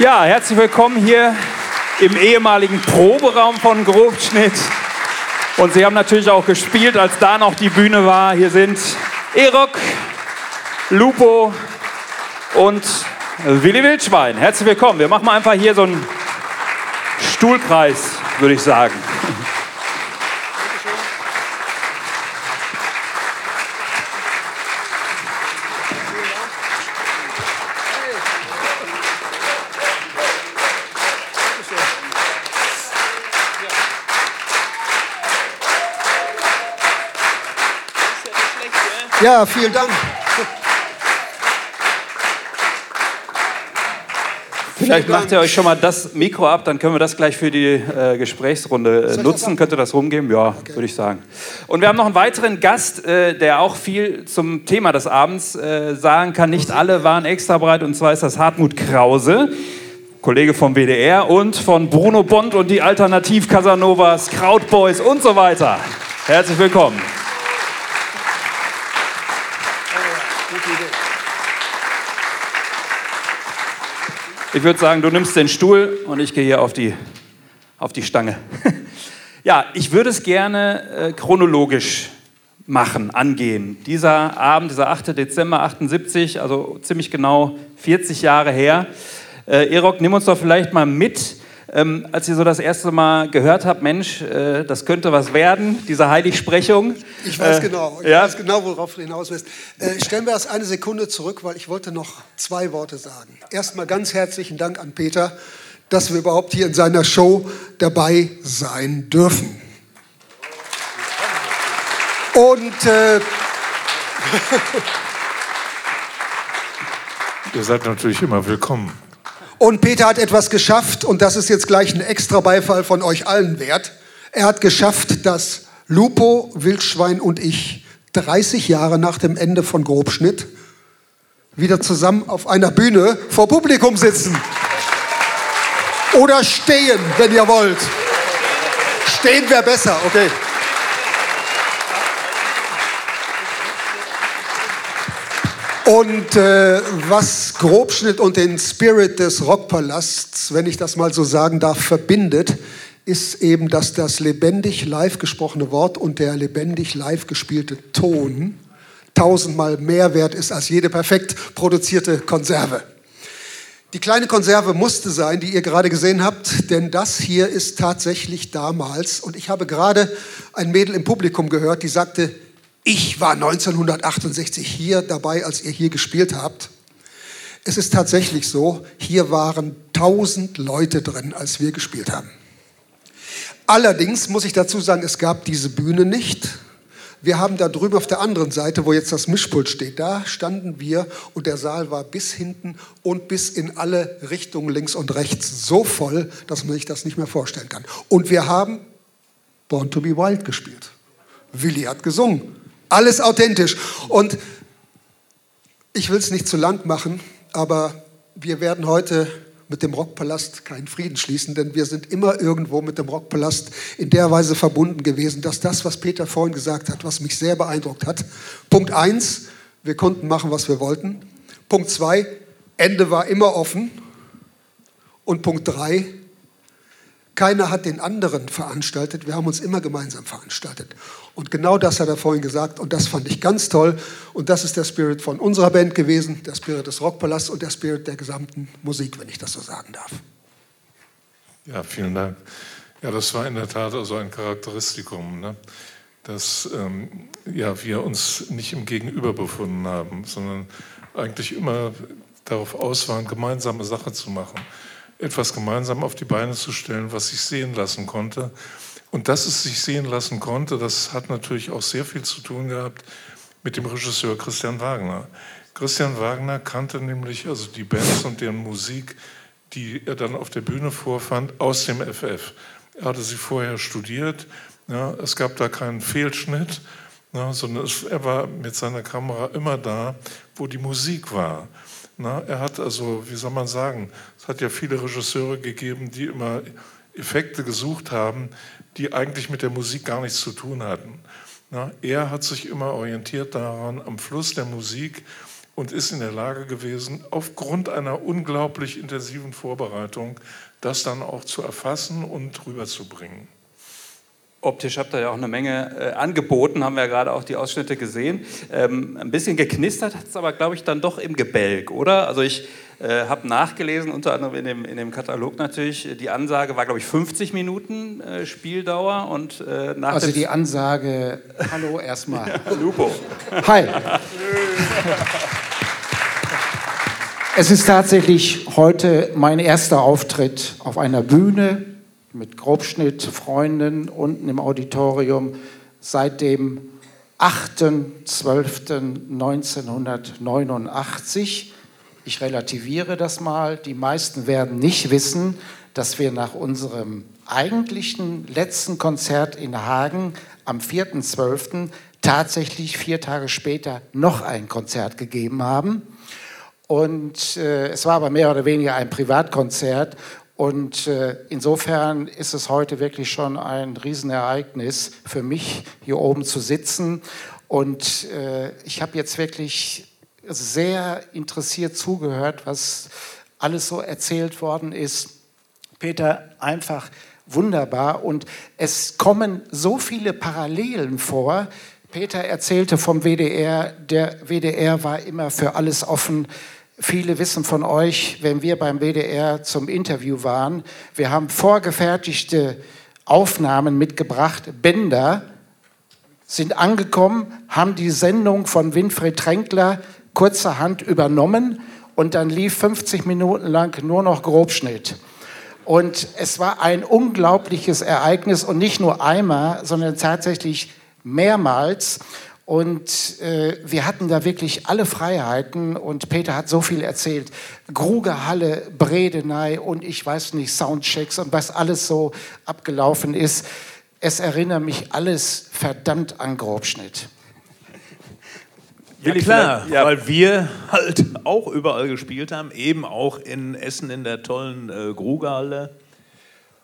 Ja, herzlich willkommen hier im ehemaligen Proberaum von Grobschnitt. Und Sie haben natürlich auch gespielt, als da noch die Bühne war. Hier sind Erok, Lupo und Willi Wildschwein. Herzlich willkommen. Wir machen mal einfach hier so einen Stuhlpreis, würde ich sagen. Ja, vielen Dank. Vielleicht macht ihr euch schon mal das Mikro ab, dann können wir das gleich für die äh, Gesprächsrunde äh, nutzen. Könnt ihr das rumgeben? Ja, okay. würde ich sagen. Und wir haben noch einen weiteren Gast, äh, der auch viel zum Thema des Abends äh, sagen kann. Nicht alle waren extra bereit, und zwar ist das Hartmut Krause. Kollege vom WDR und von Bruno Bond und die Alternativ Casanovas, Krautboys und so weiter. Herzlich willkommen. Ich würde sagen, du nimmst den Stuhl und ich gehe hier auf die, auf die Stange. ja, ich würde es gerne äh, chronologisch machen, angehen. Dieser Abend, dieser 8. Dezember 78, also ziemlich genau 40 Jahre her. Äh, Erok, nimm uns doch vielleicht mal mit ähm, als ihr so das erste Mal gehört habt, Mensch, äh, das könnte was werden, diese Heiligsprechung. Ich weiß äh, genau, ich ja? weiß genau, worauf du hinaus willst. Äh, stellen wir das eine Sekunde zurück, weil ich wollte noch zwei Worte sagen. Erstmal ganz herzlichen Dank an Peter, dass wir überhaupt hier in seiner Show dabei sein dürfen. Und äh, Ihr seid natürlich immer willkommen. Und Peter hat etwas geschafft und das ist jetzt gleich ein extra Beifall von euch allen wert. Er hat geschafft, dass Lupo, Wildschwein und ich 30 Jahre nach dem Ende von Grobschnitt wieder zusammen auf einer Bühne vor Publikum sitzen. Oder stehen, wenn ihr wollt. Stehen wäre besser, okay. Und äh, was Grobschnitt und den Spirit des Rockpalasts, wenn ich das mal so sagen darf, verbindet, ist eben, dass das lebendig live gesprochene Wort und der lebendig live gespielte Ton tausendmal mehr wert ist als jede perfekt produzierte Konserve. Die kleine Konserve musste sein, die ihr gerade gesehen habt, denn das hier ist tatsächlich damals, und ich habe gerade ein Mädel im Publikum gehört, die sagte, ich war 1968 hier dabei, als ihr hier gespielt habt. Es ist tatsächlich so, hier waren 1000 Leute drin, als wir gespielt haben. Allerdings muss ich dazu sagen, es gab diese Bühne nicht. Wir haben da drüben auf der anderen Seite, wo jetzt das Mischpult steht, da standen wir und der Saal war bis hinten und bis in alle Richtungen links und rechts so voll, dass man sich das nicht mehr vorstellen kann. Und wir haben Born to be Wild gespielt. Willi hat gesungen. Alles authentisch. Und ich will es nicht zu lang machen, aber wir werden heute mit dem Rockpalast keinen Frieden schließen, denn wir sind immer irgendwo mit dem Rockpalast in der Weise verbunden gewesen, dass das, was Peter vorhin gesagt hat, was mich sehr beeindruckt hat, Punkt eins, wir konnten machen, was wir wollten. Punkt zwei, Ende war immer offen. Und Punkt drei, keiner hat den anderen veranstaltet, wir haben uns immer gemeinsam veranstaltet. Und genau das hat er vorhin gesagt und das fand ich ganz toll. Und das ist der Spirit von unserer Band gewesen, der Spirit des Rockpalasts und der Spirit der gesamten Musik, wenn ich das so sagen darf. Ja, vielen Dank. Ja, das war in der Tat also ein Charakteristikum, ne? dass ähm, ja, wir uns nicht im Gegenüber befunden haben, sondern eigentlich immer darauf aus waren, gemeinsame Sache zu machen, etwas gemeinsam auf die Beine zu stellen, was sich sehen lassen konnte und dass es sich sehen lassen konnte, das hat natürlich auch sehr viel zu tun gehabt mit dem Regisseur Christian Wagner. Christian Wagner kannte nämlich also die Bands und deren Musik, die er dann auf der Bühne vorfand, aus dem FF. Er hatte sie vorher studiert. Ja, es gab da keinen Fehlschnitt, ja, sondern es, er war mit seiner Kamera immer da, wo die Musik war. Na, er hat also, wie soll man sagen, es hat ja viele Regisseure gegeben, die immer Effekte gesucht haben, die eigentlich mit der Musik gar nichts zu tun hatten. Na, er hat sich immer orientiert daran, am Fluss der Musik und ist in der Lage gewesen, aufgrund einer unglaublich intensiven Vorbereitung das dann auch zu erfassen und rüberzubringen. Optisch habt ihr ja auch eine Menge äh, angeboten, haben wir ja gerade auch die Ausschnitte gesehen. Ähm, ein bisschen geknistert hat es aber, glaube ich, dann doch im Gebälk, oder? Also ich äh, habe nachgelesen, unter anderem in dem, in dem Katalog natürlich, die Ansage war, glaube ich, 50 Minuten äh, Spieldauer und äh, nach Also die Ansage, hallo erstmal. ja, Lupo. Hi. es ist tatsächlich heute mein erster Auftritt auf einer Bühne mit Grobschnitt, Freunden unten im Auditorium seit dem 8.12.1989. Ich relativiere das mal. Die meisten werden nicht wissen, dass wir nach unserem eigentlichen letzten Konzert in Hagen am 4.12. tatsächlich vier Tage später noch ein Konzert gegeben haben. Und äh, es war aber mehr oder weniger ein Privatkonzert. Und äh, insofern ist es heute wirklich schon ein Riesenereignis für mich, hier oben zu sitzen. Und äh, ich habe jetzt wirklich sehr interessiert zugehört, was alles so erzählt worden ist. Peter, einfach wunderbar. Und es kommen so viele Parallelen vor. Peter erzählte vom WDR, der WDR war immer für alles offen. Viele wissen von euch, wenn wir beim WDR zum Interview waren, wir haben vorgefertigte Aufnahmen mitgebracht, Bänder, sind angekommen, haben die Sendung von Winfried Tränkler kurzerhand übernommen und dann lief 50 Minuten lang nur noch Grobschnitt. Und es war ein unglaubliches Ereignis und nicht nur einmal, sondern tatsächlich mehrmals. Und äh, wir hatten da wirklich alle Freiheiten und Peter hat so viel erzählt. Grugerhalle, Bredeney und ich weiß nicht, Soundchecks und was alles so abgelaufen ist. Es erinnert mich alles verdammt an Grobschnitt. Ja, klar, ja. weil wir halt auch überall gespielt haben, eben auch in Essen in der tollen äh, Grugerhalle.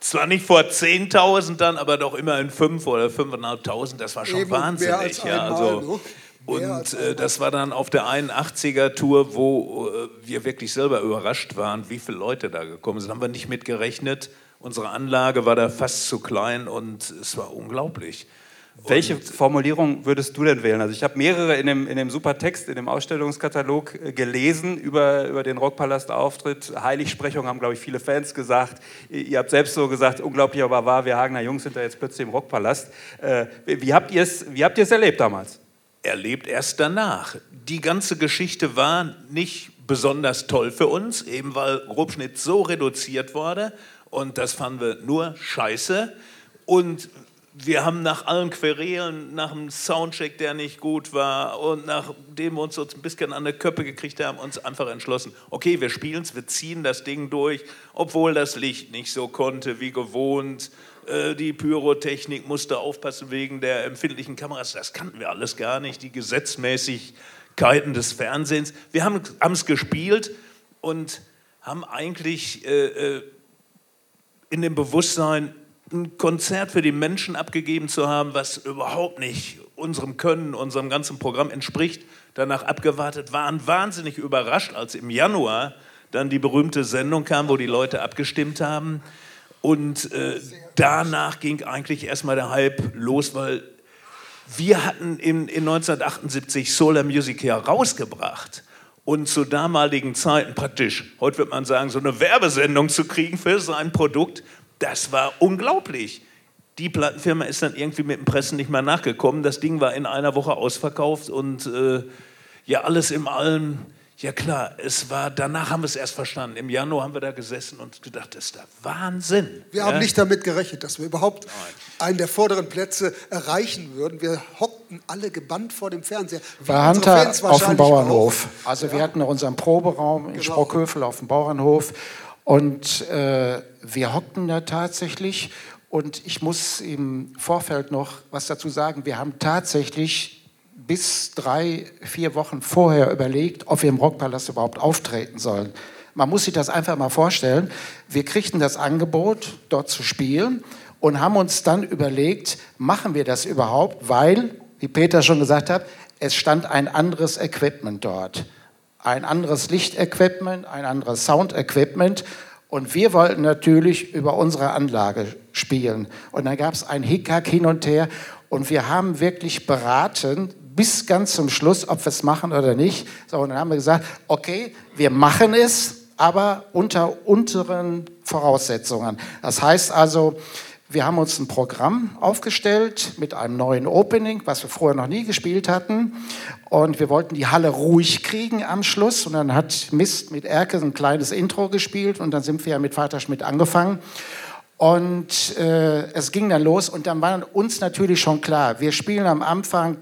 Zwar nicht vor 10.000 dann, aber doch immer in 5 oder 5.500. Das war schon Eben wahnsinnig. ja, also, ne? und äh, das war dann auf der 81er-Tour, wo äh, wir wirklich selber überrascht waren, wie viele Leute da gekommen sind. Haben wir nicht mit gerechnet. Unsere Anlage war da fast zu klein und es war unglaublich. Welche Formulierung würdest du denn wählen? Also ich habe mehrere in dem, in dem super Text, in dem Ausstellungskatalog äh, gelesen über, über den Rockpalast-Auftritt. Heiligsprechung haben, glaube ich, viele Fans gesagt. Ihr habt selbst so gesagt, unglaublich aber wahr, wir Hagener Jungs sind da jetzt plötzlich im Rockpalast. Äh, wie habt ihr es erlebt damals? Erlebt erst danach. Die ganze Geschichte war nicht besonders toll für uns, eben weil Grobschnitt so reduziert wurde. Und das fanden wir nur scheiße. Und wir haben nach allen Querelen, nach einem Soundcheck, der nicht gut war und nachdem wir uns so ein bisschen an der Köppe gekriegt haben, uns einfach entschlossen, okay, wir spielen es, wir ziehen das Ding durch, obwohl das Licht nicht so konnte wie gewohnt. Äh, die Pyrotechnik musste aufpassen wegen der empfindlichen Kameras. Das kannten wir alles gar nicht, die Gesetzmäßigkeiten des Fernsehens. Wir haben es gespielt und haben eigentlich äh, äh, in dem Bewusstsein, ein Konzert für die Menschen abgegeben zu haben, was überhaupt nicht unserem Können, unserem ganzen Programm entspricht, danach abgewartet, waren wahnsinnig überrascht, als im Januar dann die berühmte Sendung kam, wo die Leute abgestimmt haben. Und äh, danach ging eigentlich erstmal der Hype los, weil wir hatten in, in 1978 Solar Music ja rausgebracht und zu damaligen Zeiten praktisch, heute wird man sagen, so eine Werbesendung zu kriegen für sein Produkt, das war unglaublich. Die Plattenfirma ist dann irgendwie mit dem Pressen nicht mehr nachgekommen. Das Ding war in einer Woche ausverkauft und äh, ja, alles im Allem. Ja klar, es war, danach haben wir es erst verstanden. Im Januar haben wir da gesessen und gedacht, das ist der Wahnsinn. Wir ja? haben nicht damit gerechnet, dass wir überhaupt Nein. einen der vorderen Plätze erreichen würden. Wir hockten alle gebannt vor dem Fernseher. War Hunter auf dem Bauernhof. Auch. Also ja. wir hatten unseren Proberaum in genau. Sprockhövel auf dem Bauernhof und äh, wir hockten da tatsächlich und ich muss im Vorfeld noch was dazu sagen. Wir haben tatsächlich bis drei, vier Wochen vorher überlegt, ob wir im Rockpalast überhaupt auftreten sollen. Man muss sich das einfach mal vorstellen. Wir kriegten das Angebot, dort zu spielen und haben uns dann überlegt, machen wir das überhaupt, weil, wie Peter schon gesagt hat, es stand ein anderes Equipment dort. Ein anderes Lichtequipment, ein anderes Soundequipment. Und wir wollten natürlich über unsere Anlage spielen. Und dann gab es ein Hickhack hin und her. Und wir haben wirklich beraten, bis ganz zum Schluss, ob wir es machen oder nicht. So, und dann haben wir gesagt, okay, wir machen es, aber unter unteren Voraussetzungen. Das heißt also, wir haben uns ein Programm aufgestellt mit einem neuen Opening, was wir vorher noch nie gespielt hatten. Und wir wollten die Halle ruhig kriegen am Schluss. Und dann hat Mist mit Erke ein kleines Intro gespielt. Und dann sind wir ja mit Vater Schmidt angefangen. Und äh, es ging dann los. Und dann war uns natürlich schon klar, wir spielen am Anfang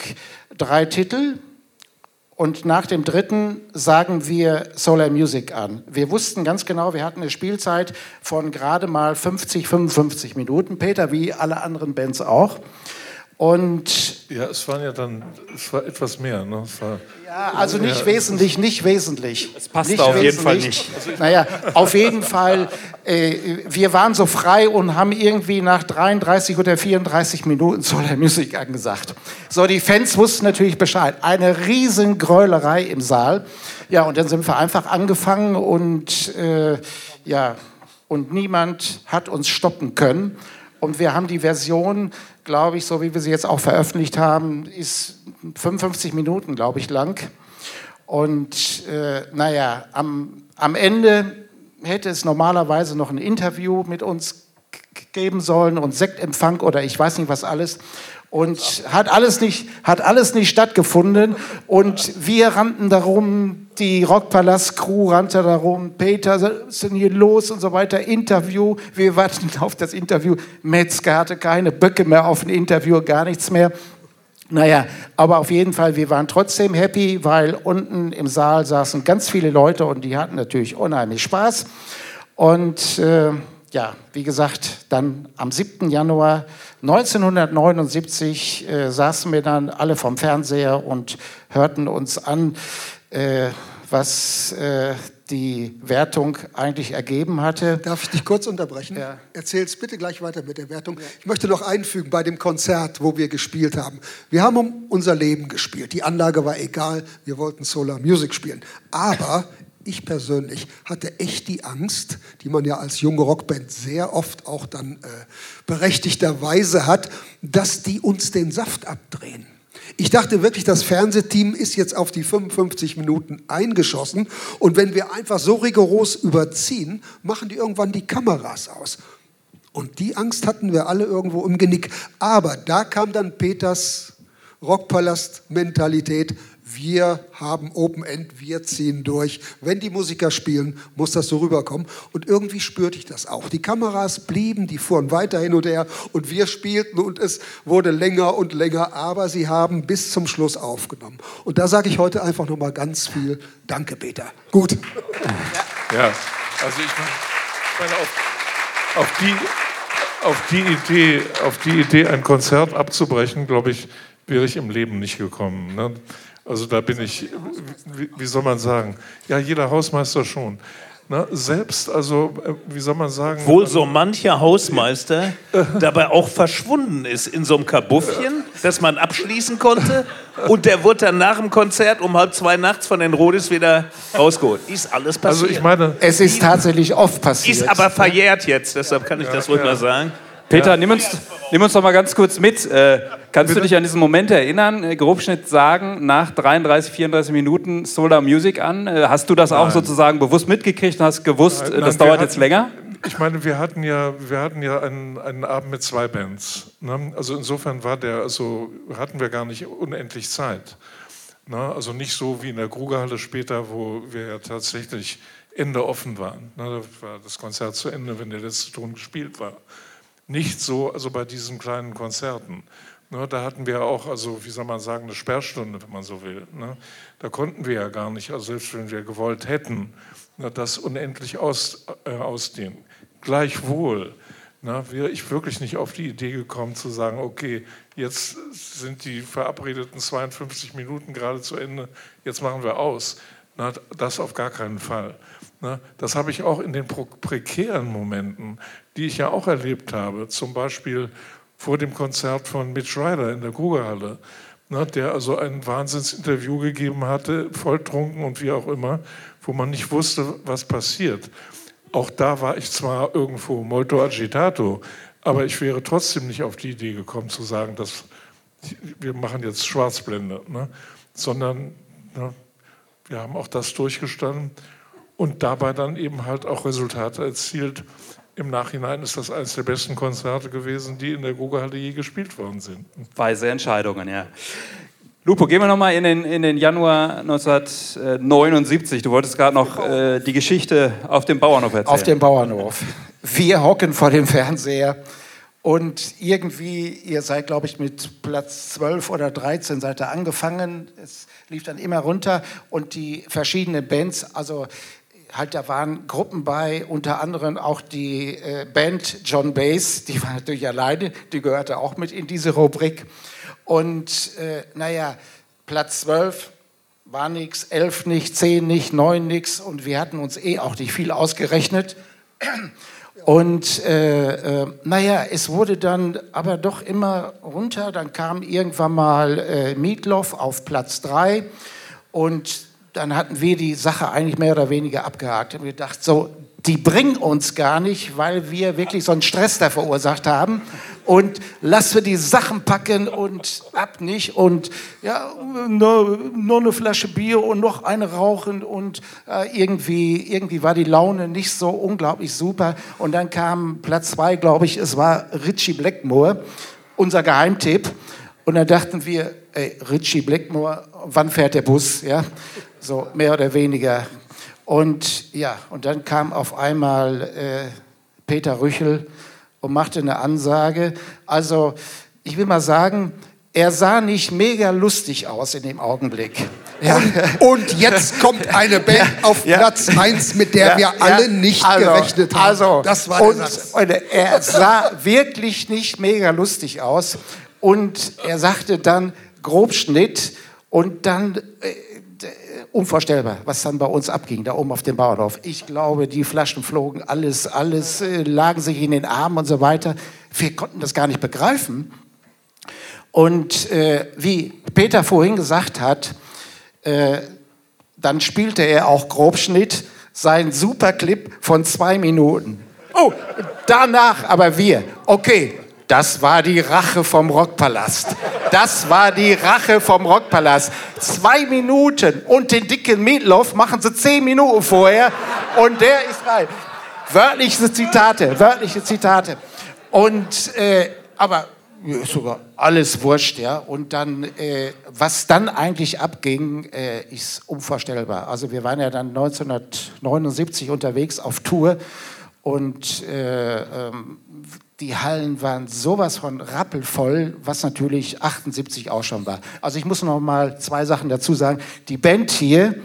drei Titel und nach dem dritten sagen wir Solar Music an. Wir wussten ganz genau, wir hatten eine Spielzeit von gerade mal 50, 55 Minuten. Peter, wie alle anderen Bands auch. Und ja, es waren ja dann, es war etwas mehr. Ne? War, ja, also nicht ja, wesentlich, nicht wesentlich. Es passt nicht auf jeden Fall nicht. Naja, auf jeden Fall, äh, wir waren so frei und haben irgendwie nach 33 oder 34 Minuten Solar Music angesagt. So, die Fans wussten natürlich Bescheid. Eine riesen Gräulerei im Saal. Ja, und dann sind wir einfach angefangen und äh, ja, und niemand hat uns stoppen können. Und wir haben die Version glaube ich, so wie wir sie jetzt auch veröffentlicht haben, ist 55 Minuten, glaube ich, lang. Und äh, naja, am, am Ende hätte es normalerweise noch ein Interview mit uns geben sollen und Sektempfang oder ich weiß nicht was alles. Und hat alles nicht, hat alles nicht stattgefunden. Und wir rannten darum, die Rockpalast-Crew rannte darum, Peter, was ist denn hier los und so weiter, Interview. Wir warten auf das Interview. Metzger hatte keine Böcke mehr auf ein Interview, gar nichts mehr. Naja, aber auf jeden Fall, wir waren trotzdem happy, weil unten im Saal saßen ganz viele Leute und die hatten natürlich unheimlich Spaß. Und äh, ja, wie gesagt, dann am 7. Januar 1979 äh, saßen wir dann alle vom Fernseher und hörten uns an, äh, was äh, die Wertung eigentlich ergeben hatte. Darf ich dich kurz unterbrechen? Ja. Erzähl's bitte gleich weiter mit der Wertung. Ich möchte noch einfügen bei dem Konzert, wo wir gespielt haben. Wir haben um unser Leben gespielt. Die Anlage war egal. Wir wollten Solar Music spielen. Aber ich persönlich hatte echt die Angst, die man ja als junge Rockband sehr oft auch dann äh, berechtigterweise hat, dass die uns den Saft abdrehen. Ich dachte wirklich, das Fernsehteam ist jetzt auf die 55 Minuten eingeschossen und wenn wir einfach so rigoros überziehen, machen die irgendwann die Kameras aus. Und die Angst hatten wir alle irgendwo im Genick. Aber da kam dann Peters Rockpalast-Mentalität wir haben Open End, wir ziehen durch. Wenn die Musiker spielen, muss das so rüberkommen. Und irgendwie spürte ich das auch. Die Kameras blieben, die fuhren weiter hin und her und wir spielten und es wurde länger und länger, aber sie haben bis zum Schluss aufgenommen. Und da sage ich heute einfach nochmal ganz viel Danke, Peter. Gut. Ja, also ich meine, auf, auf, die, auf, die Idee, auf die Idee, ein Konzert abzubrechen, glaube ich, wäre ich im Leben nicht gekommen. Ne? Also da bin ich, wie, wie soll man sagen, ja, jeder Hausmeister schon. Na, selbst, also, äh, wie soll man sagen. Wohl so mancher Hausmeister dabei auch verschwunden ist in so einem Kabuffchen, das man abschließen konnte. Und der wurde dann nach dem Konzert um halb zwei nachts von den Rodis wieder rausgeholt. Ist alles passiert. Also, ich meine. Es ist tatsächlich oft passiert. Ist aber verjährt jetzt, deshalb kann ich ja, das ruhig ja. mal sagen. Peter, nimm, uns, nimm uns doch mal ganz kurz mit. Äh, kannst Bitte? du dich an diesen Moment erinnern? Äh, Grobschnitt sagen, nach 33, 34 Minuten Solar Music an. Äh, hast du das nein. auch sozusagen bewusst mitgekriegt und hast gewusst, nein, das dauert hatten, jetzt länger? Ich meine, wir hatten ja, wir hatten ja einen, einen Abend mit zwei Bands. Ne? Also insofern war der, also hatten wir gar nicht unendlich Zeit. Ne? Also nicht so wie in der Krugerhalle später, wo wir ja tatsächlich Ende offen waren. Ne? Da war das Konzert zu Ende, wenn der letzte Ton gespielt war. Nicht so, also bei diesen kleinen Konzerten. Ne, da hatten wir auch, also wie soll man sagen, eine Sperrstunde, wenn man so will. Ne? Da konnten wir ja gar nicht, also selbst wenn wir gewollt hätten, ne, das unendlich aus, äh, ausdehnen. Gleichwohl ne, wäre ich wirklich nicht auf die Idee gekommen zu sagen, okay, jetzt sind die verabredeten 52 Minuten gerade zu Ende, jetzt machen wir aus. Na, das auf gar keinen Fall. Na, das habe ich auch in den prekären Momenten, die ich ja auch erlebt habe, zum Beispiel vor dem Konzert von Mitch Ryder in der Grugerhalle, ne, der also ein Wahnsinnsinterview gegeben hatte, volltrunken und wie auch immer, wo man nicht wusste, was passiert. Auch da war ich zwar irgendwo molto agitato, aber ich wäre trotzdem nicht auf die Idee gekommen zu sagen, dass wir machen jetzt Schwarzblende, ne? sondern ne, wir haben auch das durchgestanden und dabei dann eben halt auch Resultate erzielt. Im Nachhinein ist das eines der besten Konzerte gewesen, die in der Goga-Halle je gespielt worden sind. Weise Entscheidungen, ja. Lupo, gehen wir nochmal in den, in den Januar 1979. Du wolltest gerade noch äh, die Geschichte auf dem Bauernhof erzählen. Auf dem Bauernhof. Wir hocken vor dem Fernseher und irgendwie, ihr seid, glaube ich, mit Platz 12 oder 13 seid ihr angefangen. Es lief dann immer runter und die verschiedenen Bands, also halt da waren Gruppen bei, unter anderem auch die äh, Band John Bass, die war natürlich alleine, die gehörte auch mit in diese Rubrik. Und äh, naja, Platz 12 war nichts, 11 nicht, 10 nicht, 9 nichts und wir hatten uns eh auch nicht viel ausgerechnet. Und äh, äh, naja, es wurde dann aber doch immer runter. Dann kam irgendwann mal äh, Mietloff auf Platz 3 und dann hatten wir die Sache eigentlich mehr oder weniger abgehakt. Und wir dachten so, die bringen uns gar nicht, weil wir wirklich so einen Stress da verursacht haben. Und lass wir die Sachen packen und ab nicht. Und ja, nur, nur eine Flasche Bier und noch eine rauchen. Und äh, irgendwie, irgendwie war die Laune nicht so unglaublich super. Und dann kam Platz zwei, glaube ich, es war Richie Blackmore, unser Geheimtipp. Und dann dachten wir, ey, Richie Blackmore, wann fährt der Bus? Ja, so mehr oder weniger und ja, und dann kam auf einmal äh, Peter Rüchel und machte eine Ansage. Also ich will mal sagen, er sah nicht mega lustig aus in dem Augenblick. Ja. Und, und, jetzt kommt eine Band ja, auf ja. Platz 1, mit der wir alle nicht also, gerechnet haben. Also, das war und, und er sah wirklich nicht mega lustig aus. Und er sagte dann Grobschnitt und dann äh, unvorstellbar, was dann bei uns abging, da oben auf dem Bauernhof. Ich glaube, die Flaschen flogen, alles, alles äh, lagen sich in den Armen und so weiter. Wir konnten das gar nicht begreifen. Und äh, wie Peter vorhin gesagt hat, äh, dann spielte er auch Grobschnitt, sein Superclip von zwei Minuten. Oh, danach aber wir. Okay, das war die Rache vom Rockpalast. Das war die Rache vom Rockpalast. Zwei Minuten und den dicken Meatloaf machen sie zehn Minuten vorher und der ist rein. Wörtliche Zitate, wörtliche Zitate. Und, äh, aber sogar alles wurscht, ja. Und dann, äh, was dann eigentlich abging, äh, ist unvorstellbar. Also wir waren ja dann 1979 unterwegs auf Tour und äh, ähm, die Hallen waren sowas von rappelvoll, was natürlich 78 auch schon war. Also ich muss noch mal zwei Sachen dazu sagen. Die Band hier,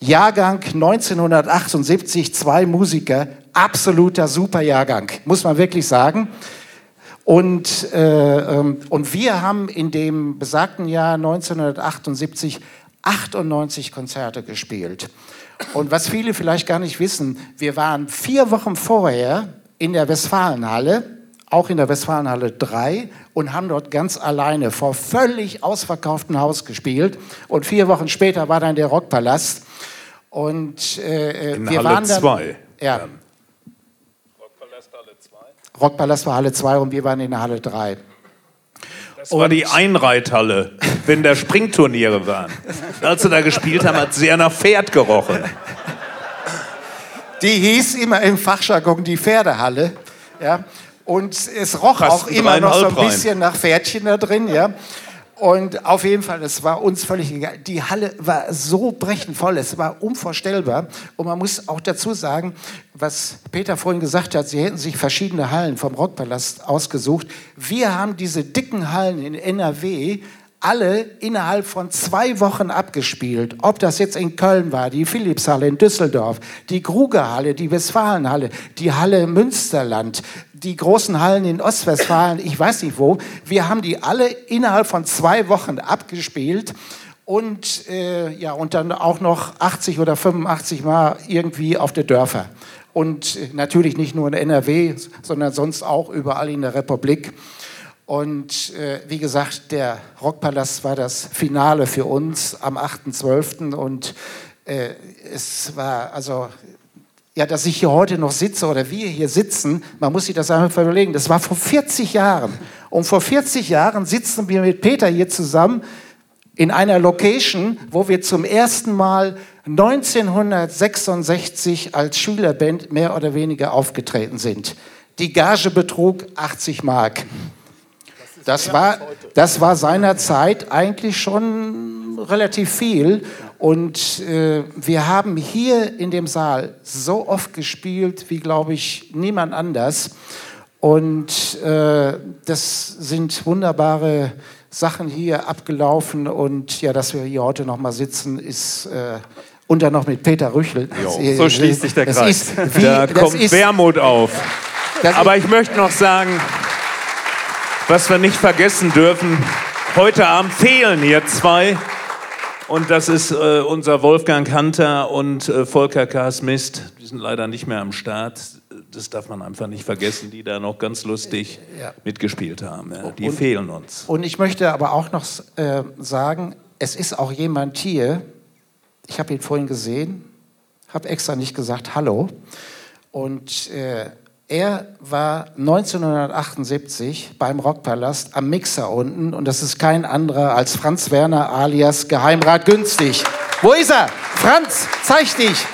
Jahrgang 1978, zwei Musiker, absoluter Superjahrgang, muss man wirklich sagen. Und, äh, ähm, und wir haben in dem besagten Jahr 1978 98 Konzerte gespielt. Und was viele vielleicht gar nicht wissen, wir waren vier Wochen vorher in der Westfalenhalle auch in der Westfalenhalle 3 und haben dort ganz alleine vor völlig ausverkauftem Haus gespielt. Und vier Wochen später war dann der Rockpalast. Und äh, in wir Halle waren dann, 2. Ja. Rockpalast Halle 2? Rockpalast war Halle 2 und wir waren in der Halle 3. Das war die Einreithalle, wenn da Springturniere waren. Als sie da gespielt haben, hat sehr nach Pferd gerochen. Die hieß immer im Fachjargon die Pferdehalle. Ja. Und es roch Fast auch immer noch so ein bisschen nach Pferdchen da drin, ja. Und auf jeden Fall, es war uns völlig egal. Die Halle war so brechend voll, es war unvorstellbar. Und man muss auch dazu sagen, was Peter vorhin gesagt hat, sie hätten sich verschiedene Hallen vom Rockpalast ausgesucht. Wir haben diese dicken Hallen in NRW alle innerhalb von zwei Wochen abgespielt. Ob das jetzt in Köln war, die Philipshalle in Düsseldorf, die Krugerhalle, die Westfalenhalle, die Halle Münsterland, die großen Hallen in Ostwestfalen, ich weiß nicht wo. Wir haben die alle innerhalb von zwei Wochen abgespielt und, äh, ja, und dann auch noch 80 oder 85 Mal irgendwie auf der Dörfer. Und äh, natürlich nicht nur in NRW, sondern sonst auch überall in der Republik. Und äh, wie gesagt, der Rockpalast war das Finale für uns am 8.12. Und äh, es war also ja, dass ich hier heute noch sitze oder wir hier sitzen, man muss sich das einfach überlegen, das war vor 40 Jahren. Und vor 40 Jahren sitzen wir mit Peter hier zusammen in einer Location, wo wir zum ersten Mal 1966 als Schülerband mehr oder weniger aufgetreten sind. Die Gage betrug 80 Mark. Das war, das war seinerzeit eigentlich schon relativ viel. Und äh, wir haben hier in dem Saal so oft gespielt, wie, glaube ich, niemand anders. Und äh, das sind wunderbare Sachen hier abgelaufen. Und ja, dass wir hier heute noch mal sitzen, ist... Äh, und dann noch mit Peter Rüchel. Jo, so schließt sich der Kreis. Wie, da kommt ist, Wermut auf. Aber ich möchte noch sagen, was wir nicht vergessen dürfen, heute Abend fehlen hier zwei und das ist äh, unser Wolfgang Hunter und äh, Volker K. Smith. Die sind leider nicht mehr am Start. Das darf man einfach nicht vergessen, die da noch ganz lustig ja. mitgespielt haben. Ja, die und, fehlen uns. Und ich möchte aber auch noch äh, sagen, es ist auch jemand hier, ich habe ihn vorhin gesehen, habe extra nicht gesagt Hallo. Und äh, er war 1978 beim Rockpalast am Mixer unten und das ist kein anderer als Franz Werner alias Geheimrat Günstig. Wo ist er? Franz, zeig dich.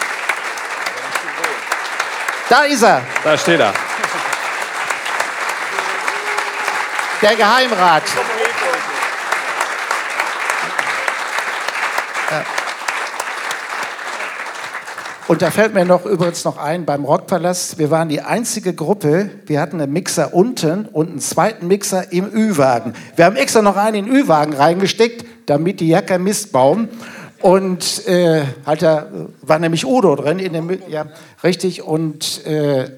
Da ist er. Da steht er. Der Geheimrat. Ja. Und da fällt mir noch übrigens noch ein, beim Rockpalast, wir waren die einzige Gruppe, wir hatten einen Mixer unten und einen zweiten Mixer im Ü-Wagen. Wir haben extra noch einen in den Ü-Wagen reingesteckt, damit die Jacke Mist bauen. Und äh, halt da war nämlich Udo drin, in dem, ja, richtig. Und äh,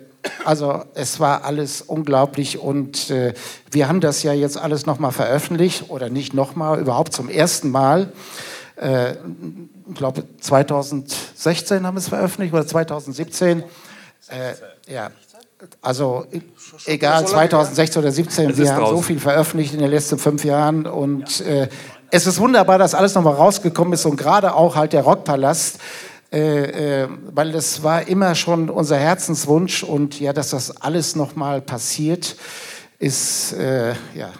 also es war alles unglaublich und äh, wir haben das ja jetzt alles nochmal veröffentlicht oder nicht nochmal, überhaupt zum ersten Mal. Äh, ich glaube 2016 haben wir es veröffentlicht oder 2017. Äh, ja, also egal, 2016 oder 2017, wir haben so viel veröffentlicht in den letzten fünf Jahren und äh, es ist wunderbar, dass alles nochmal rausgekommen ist und gerade auch halt der Rockpalast, äh, äh, weil das war immer schon unser Herzenswunsch und ja, dass das alles nochmal passiert, ist, äh, ja,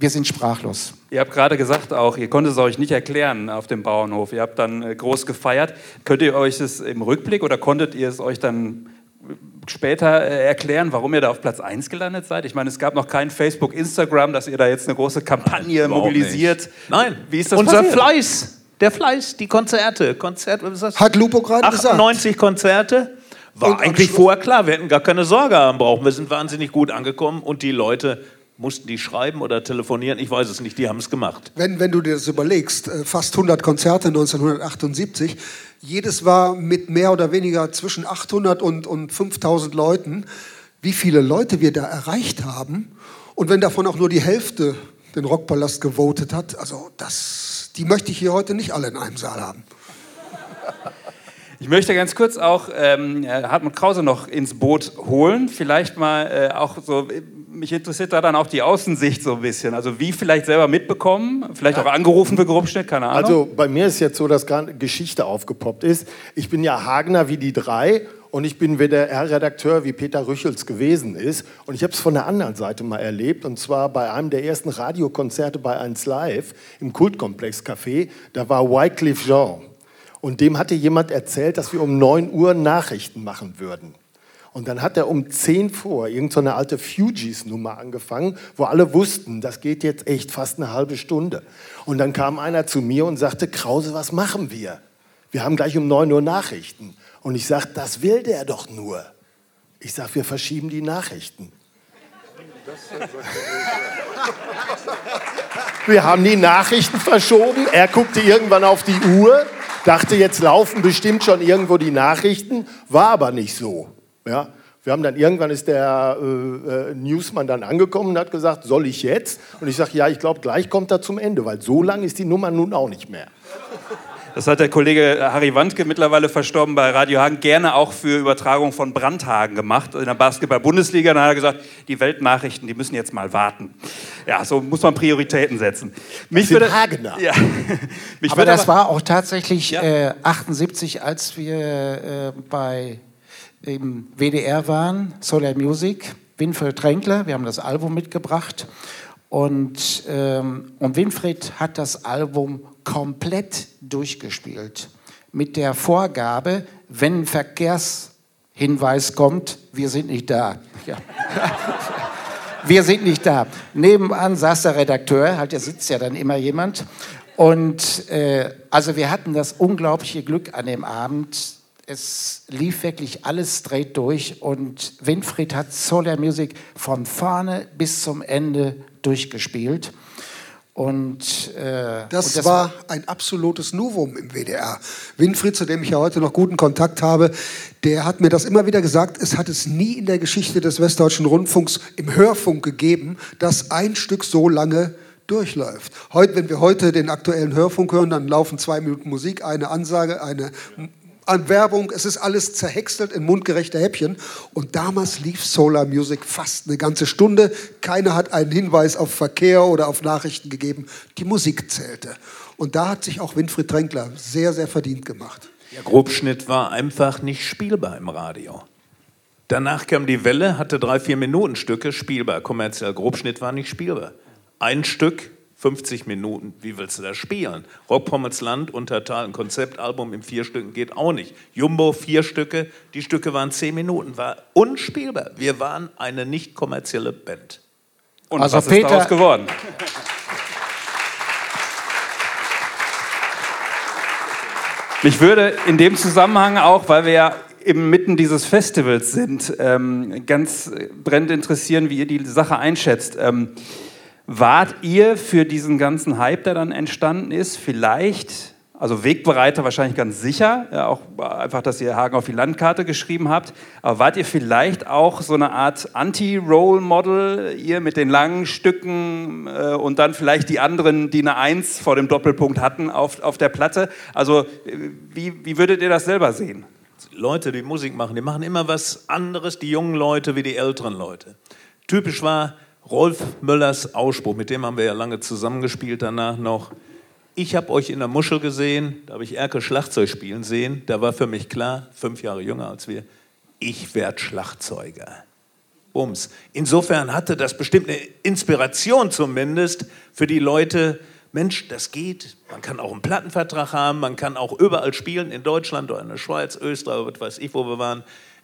wir sind sprachlos. Ihr habt gerade gesagt auch, ihr konntet es euch nicht erklären auf dem Bauernhof. Ihr habt dann äh, groß gefeiert. Könnt ihr euch das im Rückblick oder konntet ihr es euch dann später äh, erklären, warum ihr da auf Platz 1 gelandet seid? Ich meine, es gab noch kein Facebook, Instagram, dass ihr da jetzt eine große Kampagne Nein, mobilisiert. Nein, wie ist das Unser passiert? Fleiß, der Fleiß, die Konzerte. Konzert, was ist das? Hat Lupo gerade gesagt. 98 Konzerte. War und eigentlich vorher klar, wir hätten gar keine Sorge haben brauchen. Wir sind wahnsinnig gut angekommen und die Leute Mussten die schreiben oder telefonieren? Ich weiß es nicht, die haben es gemacht. Wenn, wenn du dir das überlegst, äh, fast 100 Konzerte 1978, jedes war mit mehr oder weniger zwischen 800 und, und 5000 Leuten, wie viele Leute wir da erreicht haben. Und wenn davon auch nur die Hälfte den Rockpalast gewotet hat, also das, die möchte ich hier heute nicht alle in einem Saal haben. Ich möchte ganz kurz auch ähm, Hartmut Krause noch ins Boot holen. Vielleicht mal äh, auch so mich interessiert da dann auch die Außensicht so ein bisschen. Also wie vielleicht selber mitbekommen, vielleicht auch angerufen für Grobschnitt, keine Ahnung. Also bei mir ist jetzt so, dass gerade Geschichte aufgepoppt ist. Ich bin ja Hagner wie die drei und ich bin WDR-Redakteur wie Peter Rüchels gewesen ist. Und ich habe es von der anderen Seite mal erlebt und zwar bei einem der ersten Radiokonzerte bei 1 Live im Kultkomplex Café. Da war Wycliffe Jean. Und dem hatte jemand erzählt, dass wir um 9 Uhr Nachrichten machen würden. Und dann hat er um 10 vor irgendeine so alte Fugees-Nummer angefangen, wo alle wussten, das geht jetzt echt fast eine halbe Stunde. Und dann kam einer zu mir und sagte, Krause, was machen wir? Wir haben gleich um 9 Uhr Nachrichten. Und ich sagte, das will der doch nur. Ich sage, wir verschieben die Nachrichten. Wir haben die Nachrichten verschoben. Er guckte irgendwann auf die Uhr, dachte, jetzt laufen bestimmt schon irgendwo die Nachrichten, war aber nicht so. Ja? Wir haben dann irgendwann ist der äh, äh, Newsman dann angekommen und hat gesagt, soll ich jetzt? Und ich sage, ja, ich glaube, gleich kommt er zum Ende, weil so lang ist die Nummer nun auch nicht mehr. Das hat der Kollege Harry Wandke, mittlerweile verstorben bei Radio Hagen, gerne auch für Übertragung von Brandhagen gemacht in der Basketball-Bundesliga. Dann hat er gesagt, die Weltnachrichten, die müssen jetzt mal warten. Ja, so muss man Prioritäten setzen. Mich das würde, Hagener. Ja, mich aber das aber, war auch tatsächlich ja. äh, 78, als wir äh, bei im WDR waren, Solar Music, Winfried Tränkler, wir haben das Album mitgebracht. Und, ähm, und Winfried hat das Album komplett durchgespielt. Mit der Vorgabe, wenn ein Verkehrshinweis kommt, wir sind nicht da. Ja. wir sind nicht da. Nebenan saß der Redakteur, halt, da sitzt ja dann immer jemand. Und äh, also wir hatten das unglaubliche Glück an dem Abend. Es lief wirklich alles straight durch und Winfried hat Solar Music von vorne bis zum Ende durchgespielt. Und, äh, das, und das, war ein absolutes Novum im WDR. Winfried, zu dem ich ja heute noch guten Kontakt habe, der hat mir das immer wieder gesagt, es hat es nie in der Geschichte des Westdeutschen Rundfunks im Hörfunk gegeben, dass ein Stück so lange durchläuft. Heute, wenn wir heute den aktuellen Hörfunk hören, dann laufen zwei Minuten Musik, eine Ansage, eine an Werbung, es ist alles zerhäckselt in mundgerechte Häppchen. Und damals lief Solar Music fast eine ganze Stunde. Keiner hat einen Hinweis auf Verkehr oder auf Nachrichten gegeben. Die Musik zählte. Und da hat sich auch Winfried Tränkler sehr, sehr verdient gemacht. Der Grobschnitt war einfach nicht spielbar im Radio. Danach kam die Welle, hatte drei, vier Minuten Stücke, spielbar. Kommerziell Grobschnitt war nicht spielbar. Ein Stück 50 Minuten, wie willst du das spielen? Rock Pommels Land, Untertal, ein Konzeptalbum in vier Stücken geht auch nicht. Jumbo, vier Stücke, die Stücke waren zehn Minuten, war unspielbar. Wir waren eine nicht kommerzielle Band. Und also was Peter, ist daraus geworden? Mich würde in dem Zusammenhang auch, weil wir ja inmitten dieses Festivals sind, ähm, ganz brennend interessieren, wie ihr die Sache einschätzt. Ähm, Wart ihr für diesen ganzen Hype, der dann entstanden ist, vielleicht, also Wegbereiter wahrscheinlich ganz sicher, ja, auch einfach, dass ihr Hagen auf die Landkarte geschrieben habt, aber wart ihr vielleicht auch so eine Art Anti-Role-Model, ihr mit den langen Stücken äh, und dann vielleicht die anderen, die eine Eins vor dem Doppelpunkt hatten auf, auf der Platte? Also wie, wie würdet ihr das selber sehen? Leute, die Musik machen, die machen immer was anderes, die jungen Leute wie die älteren Leute. Typisch war, Rolf Möllers Ausspruch, mit dem haben wir ja lange zusammengespielt danach noch. Ich habe euch in der Muschel gesehen, da habe ich Erke Schlagzeug spielen sehen. Da war für mich klar, fünf Jahre jünger als wir, ich werde Schlagzeuger. Bums. Insofern hatte das bestimmt eine Inspiration zumindest für die Leute, Mensch, das geht. Man kann auch einen Plattenvertrag haben, man kann auch überall spielen, in Deutschland oder in der Schweiz, Österreich, was weiß ich, wo wir waren.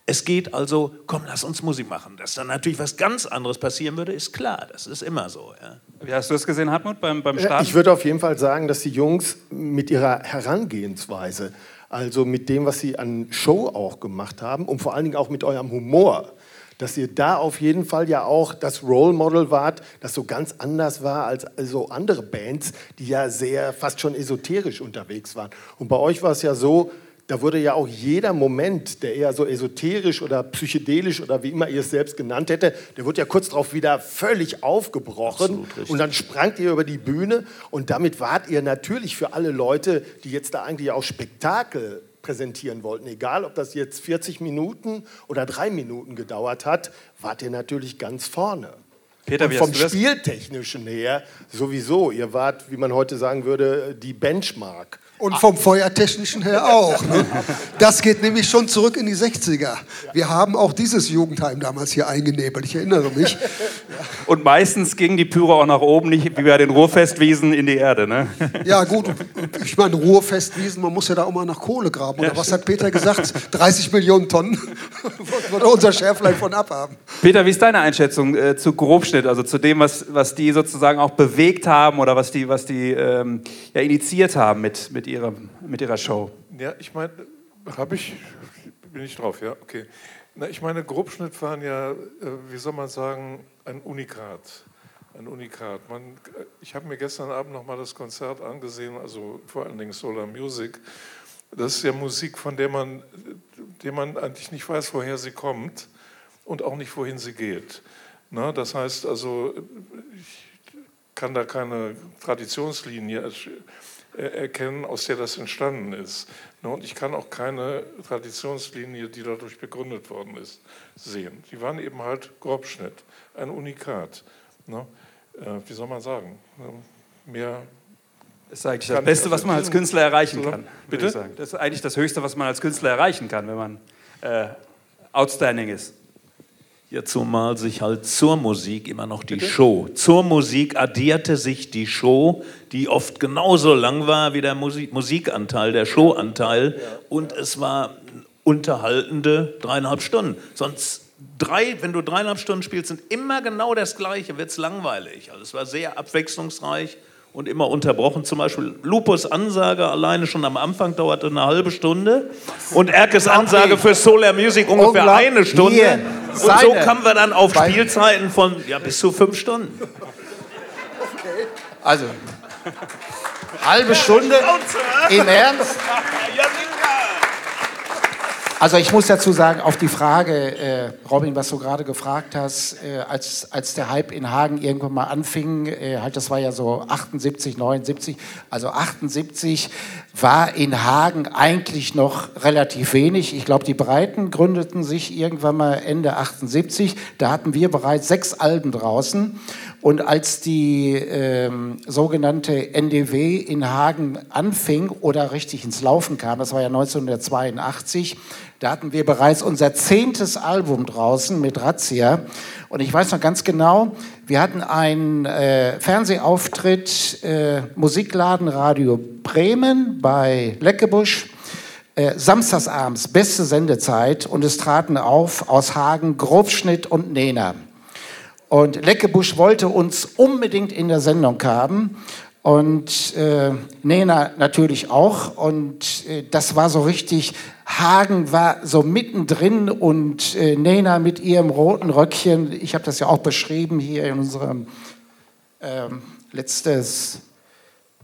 Es geht also, komm, lass uns Musik machen. Dass dann natürlich was ganz anderes passieren würde, ist klar. Das ist immer so. Ja. Wie hast du es gesehen, Hartmut, beim, beim Start? Ich würde auf jeden Fall sagen, dass die Jungs mit ihrer Herangehensweise, also mit dem, was sie an Show auch gemacht haben und vor allen Dingen auch mit eurem Humor, dass ihr da auf jeden Fall ja auch das Role Model wart, das so ganz anders war als so andere Bands, die ja sehr fast schon esoterisch unterwegs waren. Und bei euch war es ja so, da wurde ja auch jeder Moment, der eher so esoterisch oder psychedelisch oder wie immer ihr es selbst genannt hätte, der wurde ja kurz darauf wieder völlig aufgebrochen und dann sprangt ihr über die Bühne und damit wart ihr natürlich für alle Leute, die jetzt da eigentlich auch Spektakel präsentieren wollten, egal ob das jetzt 40 Minuten oder drei Minuten gedauert hat, wart ihr natürlich ganz vorne. Peter, und vom Spieltechnischen her sowieso. Ihr wart, wie man heute sagen würde, die Benchmark. Und vom Feuertechnischen her auch. Ne? Das geht nämlich schon zurück in die 60er. Wir haben auch dieses Jugendheim damals hier eingenebelt, ich erinnere mich. Und meistens ging die Pyro auch nach oben, nicht wie bei den Ruhrfestwiesen in die Erde. Ne? Ja gut, ich meine Ruhrfestwiesen, man muss ja da auch mal nach Kohle graben. Oder was hat Peter gesagt? 30 Millionen Tonnen würde unser Schärflein von abhaben. Peter, wie ist deine Einschätzung äh, zu Grobschnitt, also zu dem, was, was die sozusagen auch bewegt haben oder was die, was die ähm, ja, initiiert haben mit, mit mit ihrer, mit ihrer Show? Ja, ich meine, habe ich, bin ich drauf, ja, okay. Na, ich meine, Grobschnitt waren ja, äh, wie soll man sagen, ein Unikat. Ein Unikat. Man, ich habe mir gestern Abend nochmal das Konzert angesehen, also vor allen Dingen Solar Music. Das ist ja Musik, von der man, der man eigentlich nicht weiß, woher sie kommt und auch nicht, wohin sie geht. Na, das heißt also, ich kann da keine Traditionslinie äh, erkennen, aus der das entstanden ist. Ne, und ich kann auch keine Traditionslinie, die dadurch begründet worden ist, sehen. Die waren eben halt Grobschnitt, ein Unikat. Ne? Wie soll man sagen? Mehr das ist eigentlich das Beste, was man als Künstler erreichen kann. Bitte? Das ist eigentlich das Höchste, was man als Künstler erreichen kann, wenn man äh, outstanding ist. Ja, zumal sich halt zur Musik immer noch die Bitte? Show. Zur Musik addierte sich die Show, die oft genauso lang war wie der Musik Musikanteil, der Showanteil. Ja. Und es war unterhaltende dreieinhalb Stunden. Sonst drei, wenn du dreieinhalb Stunden spielst, sind immer genau das Gleiche, wird es langweilig. Also es war sehr abwechslungsreich und immer unterbrochen. Zum Beispiel Lupus Ansage alleine schon am Anfang dauerte eine halbe Stunde und Erkes Ansage für Solar Music ungefähr eine Stunde. Hier, und so kamen wir dann auf Spielzeiten von ja, bis zu fünf Stunden. Okay. Also, halbe Stunde im Ernst? Ja, also ich muss dazu sagen, auf die Frage, äh, Robin, was du gerade gefragt hast, äh, als, als der Hype in Hagen irgendwann mal anfing, äh, halt das war ja so 78, 79, also 78 war in Hagen eigentlich noch relativ wenig. Ich glaube, die Breiten gründeten sich irgendwann mal Ende 78. Da hatten wir bereits sechs Alben draußen. Und als die ähm, sogenannte NDW in Hagen anfing oder richtig ins Laufen kam, das war ja 1982, da hatten wir bereits unser zehntes Album draußen mit Razzia. Und ich weiß noch ganz genau, wir hatten einen äh, Fernsehauftritt, äh, Musikladen Radio Bremen bei Leckebusch. Äh, samstagsabends, beste Sendezeit und es traten auf aus Hagen Grobschnitt und Nena. Und Leckebusch wollte uns unbedingt in der Sendung haben und äh, Nena natürlich auch. Und äh, das war so richtig, Hagen war so mittendrin und äh, Nena mit ihrem roten Röckchen, ich habe das ja auch beschrieben hier in unserem ähm, letztes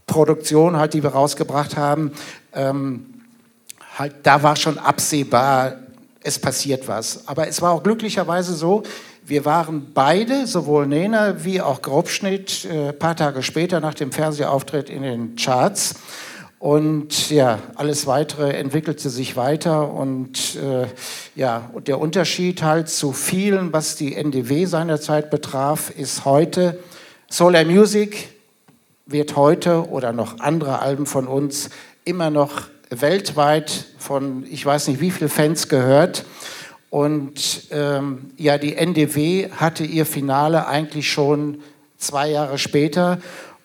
Produktion, halt, die wir rausgebracht haben. Ähm, halt, da war schon absehbar, es passiert was. Aber es war auch glücklicherweise so, wir waren beide, sowohl Nena wie auch Grobschnitt, ein äh, paar Tage später nach dem Fernsehauftritt in den Charts. Und ja, alles weitere entwickelte sich weiter. Und äh, ja, der Unterschied halt zu vielen, was die NDW seinerzeit betraf, ist heute, Solar Music wird heute oder noch andere Alben von uns immer noch weltweit von ich weiß nicht wie viele Fans gehört. Und ähm, ja, die NDW hatte ihr Finale eigentlich schon zwei Jahre später.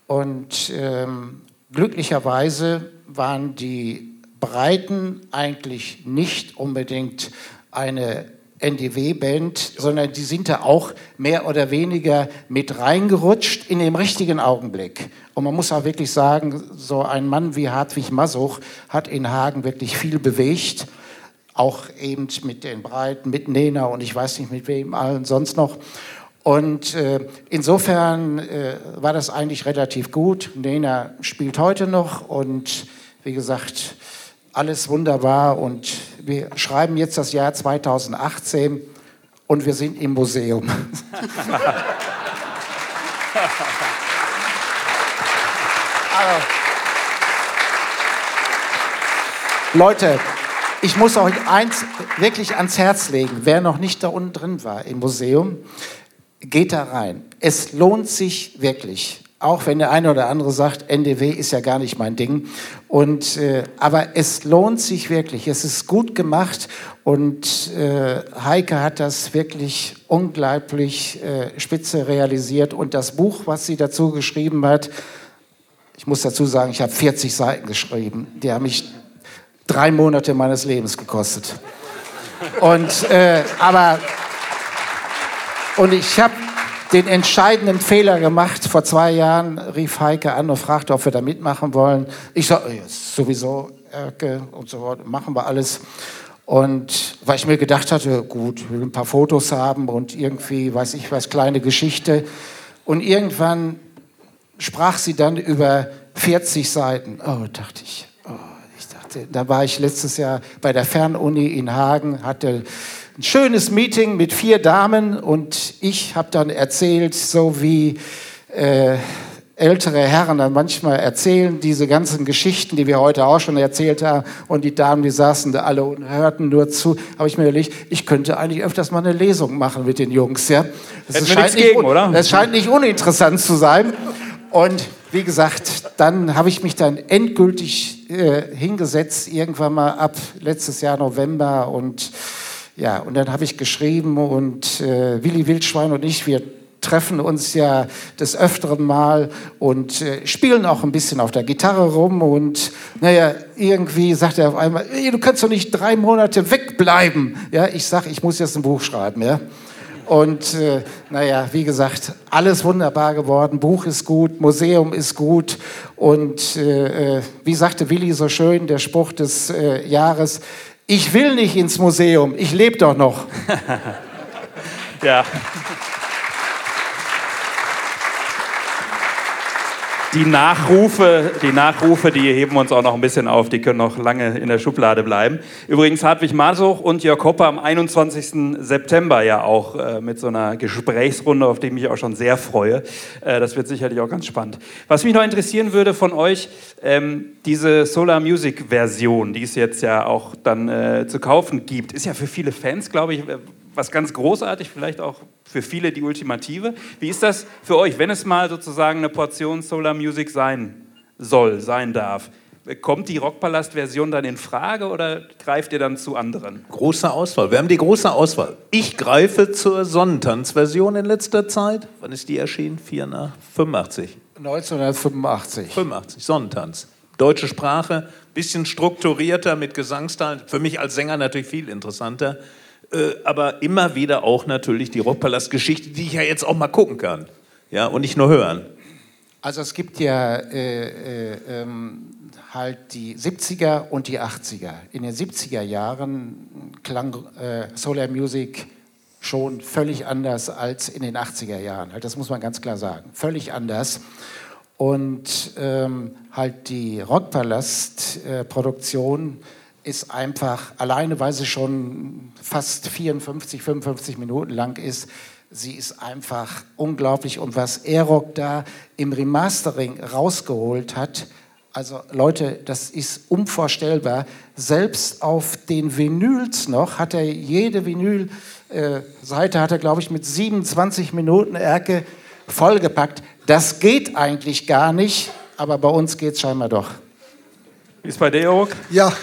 Und ähm, glücklicherweise waren die Breiten eigentlich nicht unbedingt eine NDW-Band, sondern die sind da auch mehr oder weniger mit reingerutscht in dem richtigen Augenblick. Und man muss auch wirklich sagen, so ein Mann wie Hartwig Masuch hat in Hagen wirklich viel bewegt auch eben mit den Breiten, mit Nena und ich weiß nicht mit wem allen sonst noch. Und äh, insofern äh, war das eigentlich relativ gut. Nena spielt heute noch und wie gesagt, alles wunderbar. Und wir schreiben jetzt das Jahr 2018 und wir sind im Museum. also, Leute, ich muss euch eins wirklich ans Herz legen. Wer noch nicht da unten drin war im Museum, geht da rein. Es lohnt sich wirklich. Auch wenn der eine oder andere sagt, NDW ist ja gar nicht mein Ding. Und, äh, aber es lohnt sich wirklich. Es ist gut gemacht und äh, Heike hat das wirklich unglaublich äh, spitze realisiert. Und das Buch, was sie dazu geschrieben hat, ich muss dazu sagen, ich habe 40 Seiten geschrieben. Die haben mich drei Monate meines Lebens gekostet. Und, äh, aber, und ich habe den entscheidenden Fehler gemacht. Vor zwei Jahren rief Heike an und fragte, ob wir da mitmachen wollen. Ich ja, sowieso, Erke und so weiter, machen wir alles. Und weil ich mir gedacht hatte, gut, ich will ein paar Fotos haben und irgendwie, weiß ich was, kleine Geschichte. Und irgendwann sprach sie dann über 40 Seiten. Oh, dachte ich, da war ich letztes Jahr bei der Fernuni in Hagen, hatte ein schönes Meeting mit vier Damen und ich habe dann erzählt, so wie äh, ältere Herren dann manchmal erzählen, diese ganzen Geschichten, die wir heute auch schon erzählt haben, und die Damen, die saßen da alle und hörten nur zu, habe ich mir überlegt, ich könnte eigentlich öfters mal eine Lesung machen mit den Jungs. Ja? Das, scheint nicht, gegen, oder? das scheint nicht uninteressant zu sein. Und wie gesagt, dann habe ich mich dann endgültig äh, hingesetzt, irgendwann mal ab letztes Jahr November und ja, und dann habe ich geschrieben und äh, Willi Wildschwein und ich, wir treffen uns ja des Öfteren mal und äh, spielen auch ein bisschen auf der Gitarre rum und naja, irgendwie sagt er auf einmal, "Ey, du kannst doch nicht drei Monate wegbleiben. Ja, ich sage, ich muss jetzt ein Buch schreiben, ja. Und äh, naja, wie gesagt, alles wunderbar geworden. Buch ist gut, Museum ist gut. Und äh, äh, wie sagte Willi so schön, der Spruch des äh, Jahres, ich will nicht ins Museum, ich lebe doch noch. Ja. Die Nachrufe, die Nachrufe, die heben uns auch noch ein bisschen auf, die können noch lange in der Schublade bleiben. Übrigens Hartwig Masuch und Jörg Hopper am 21. September ja auch äh, mit so einer Gesprächsrunde, auf die ich mich auch schon sehr freue. Äh, das wird sicherlich auch ganz spannend. Was mich noch interessieren würde von euch, ähm, diese Solar Music Version, die es jetzt ja auch dann äh, zu kaufen gibt, ist ja für viele Fans, glaube ich, äh, was ganz großartig, vielleicht auch für viele die Ultimative. Wie ist das für euch, wenn es mal sozusagen eine Portion Solar Music sein soll, sein darf? Kommt die Rockpalast-Version dann in Frage oder greift ihr dann zu anderen? Große Auswahl. Wir haben die große Auswahl. Ich greife zur Sonnentanz-Version in letzter Zeit. Wann ist die erschienen? 85. 1985. 85, Sonnentanz. Deutsche Sprache, bisschen strukturierter mit Gesangsteilen. Für mich als Sänger natürlich viel interessanter. Äh, aber immer wieder auch natürlich die Rockpalast-Geschichte, die ich ja jetzt auch mal gucken kann. Ja, und nicht nur hören. Also es gibt ja äh, äh, ähm, halt die 70er und die 80er. In den 70er Jahren klang äh, Solar Music schon völlig anders als in den 80er Jahren. Halt, das muss man ganz klar sagen. Völlig anders. Und ähm, halt die Rockpalast-Produktion ist einfach, alleine weil sie schon fast 54, 55 Minuten lang ist, sie ist einfach unglaublich. Und was Aerock da im Remastering rausgeholt hat, also Leute, das ist unvorstellbar. Selbst auf den Vinyls noch hat er jede Vinyl-Seite, hat er, glaube ich, mit 27 Minuten Erke vollgepackt. Das geht eigentlich gar nicht, aber bei uns geht es scheinbar doch. Wie ist bei dir, Jörg? Ja.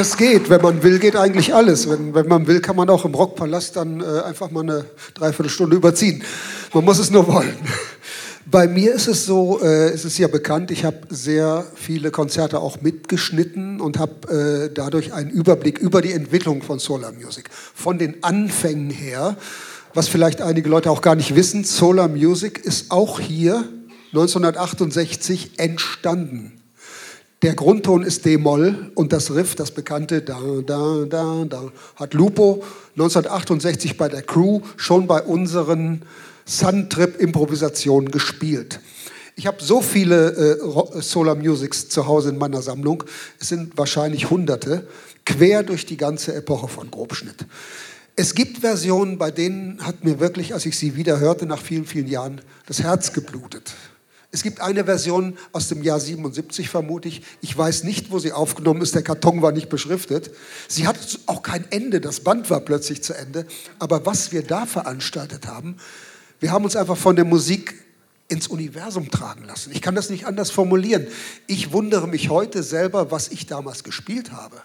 Das geht, wenn man will, geht eigentlich alles. Wenn, wenn man will, kann man auch im Rockpalast dann äh, einfach mal eine Dreiviertelstunde überziehen. Man muss es nur wollen. Bei mir ist es so, äh, es ist ja bekannt, ich habe sehr viele Konzerte auch mitgeschnitten und habe äh, dadurch einen Überblick über die Entwicklung von Solar Music. Von den Anfängen her, was vielleicht einige Leute auch gar nicht wissen, Solar Music ist auch hier 1968 entstanden. Der Grundton ist D-Moll und das Riff, das bekannte da, da, da, da, hat Lupo 1968 bei der Crew schon bei unseren Sun-Trip-Improvisationen gespielt. Ich habe so viele äh, Solar Musics zu Hause in meiner Sammlung, es sind wahrscheinlich hunderte, quer durch die ganze Epoche von Grobschnitt. Es gibt Versionen, bei denen hat mir wirklich, als ich sie wieder hörte, nach vielen, vielen Jahren, das Herz geblutet. Es gibt eine Version aus dem Jahr 77, vermute ich. Ich weiß nicht, wo sie aufgenommen ist. Der Karton war nicht beschriftet. Sie hat auch kein Ende. Das Band war plötzlich zu Ende. Aber was wir da veranstaltet haben, wir haben uns einfach von der Musik ins Universum tragen lassen. Ich kann das nicht anders formulieren. Ich wundere mich heute selber, was ich damals gespielt habe.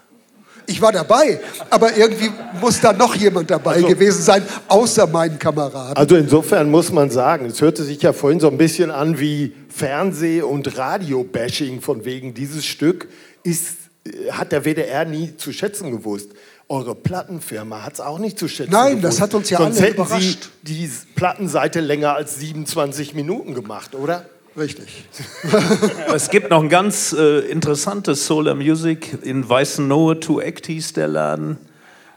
Ich war dabei, aber irgendwie muss da noch jemand dabei gewesen sein, außer meinen Kameraden. Also insofern muss man sagen, es hörte sich ja vorhin so ein bisschen an wie Fernseh- und Radio-Bashing von wegen dieses Stück ist, äh, hat der WDR nie zu schätzen gewusst. Eure Plattenfirma hat es auch nicht zu schätzen Nein, gewusst. das hat uns ja Sonst alle hätten überrascht. Sie die Plattenseite länger als 27 Minuten gemacht, oder? Richtig. Es gibt noch ein ganz äh, interessantes Solar Music in Weißenohe, Two Act hieß der Laden.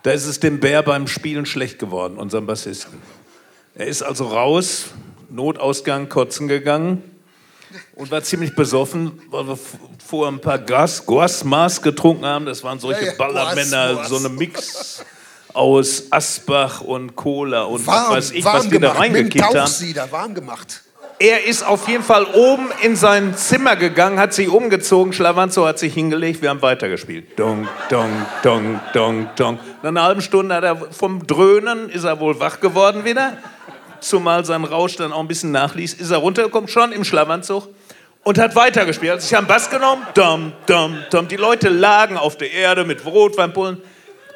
Da ist es dem Bär beim Spielen schlecht geworden, unserem Bassisten. Er ist also raus, Notausgang, kotzen gegangen und war ziemlich besoffen, weil wir vorher ein paar Gas, Guasmas getrunken haben. Das waren solche Ja, ja, Ballermänner, Guasmas. so eine Mix, aus Asbach und Cola und Warm, was weiß ich, was die da gemacht, dem reingekippt haben. Tauchsieder, warm gemacht. Er ist auf jeden Fall oben in sein Zimmer gegangen, hat sich umgezogen, Schlawanzo hat sich hingelegt, wir haben weitergespielt. Dong, dong, dong, dong, dong. Nach einer halben Stunde hat er vom Dröhnen, ist er wohl wach geworden wieder. Zumal sein Rausch dann auch ein bisschen nachließ, ist er runtergekommen, schon im Schlafanzug und hat weitergespielt. Hat sich am Bass genommen, dom, dom, dom. Die Leute lagen auf der Erde mit Rotweinpullen.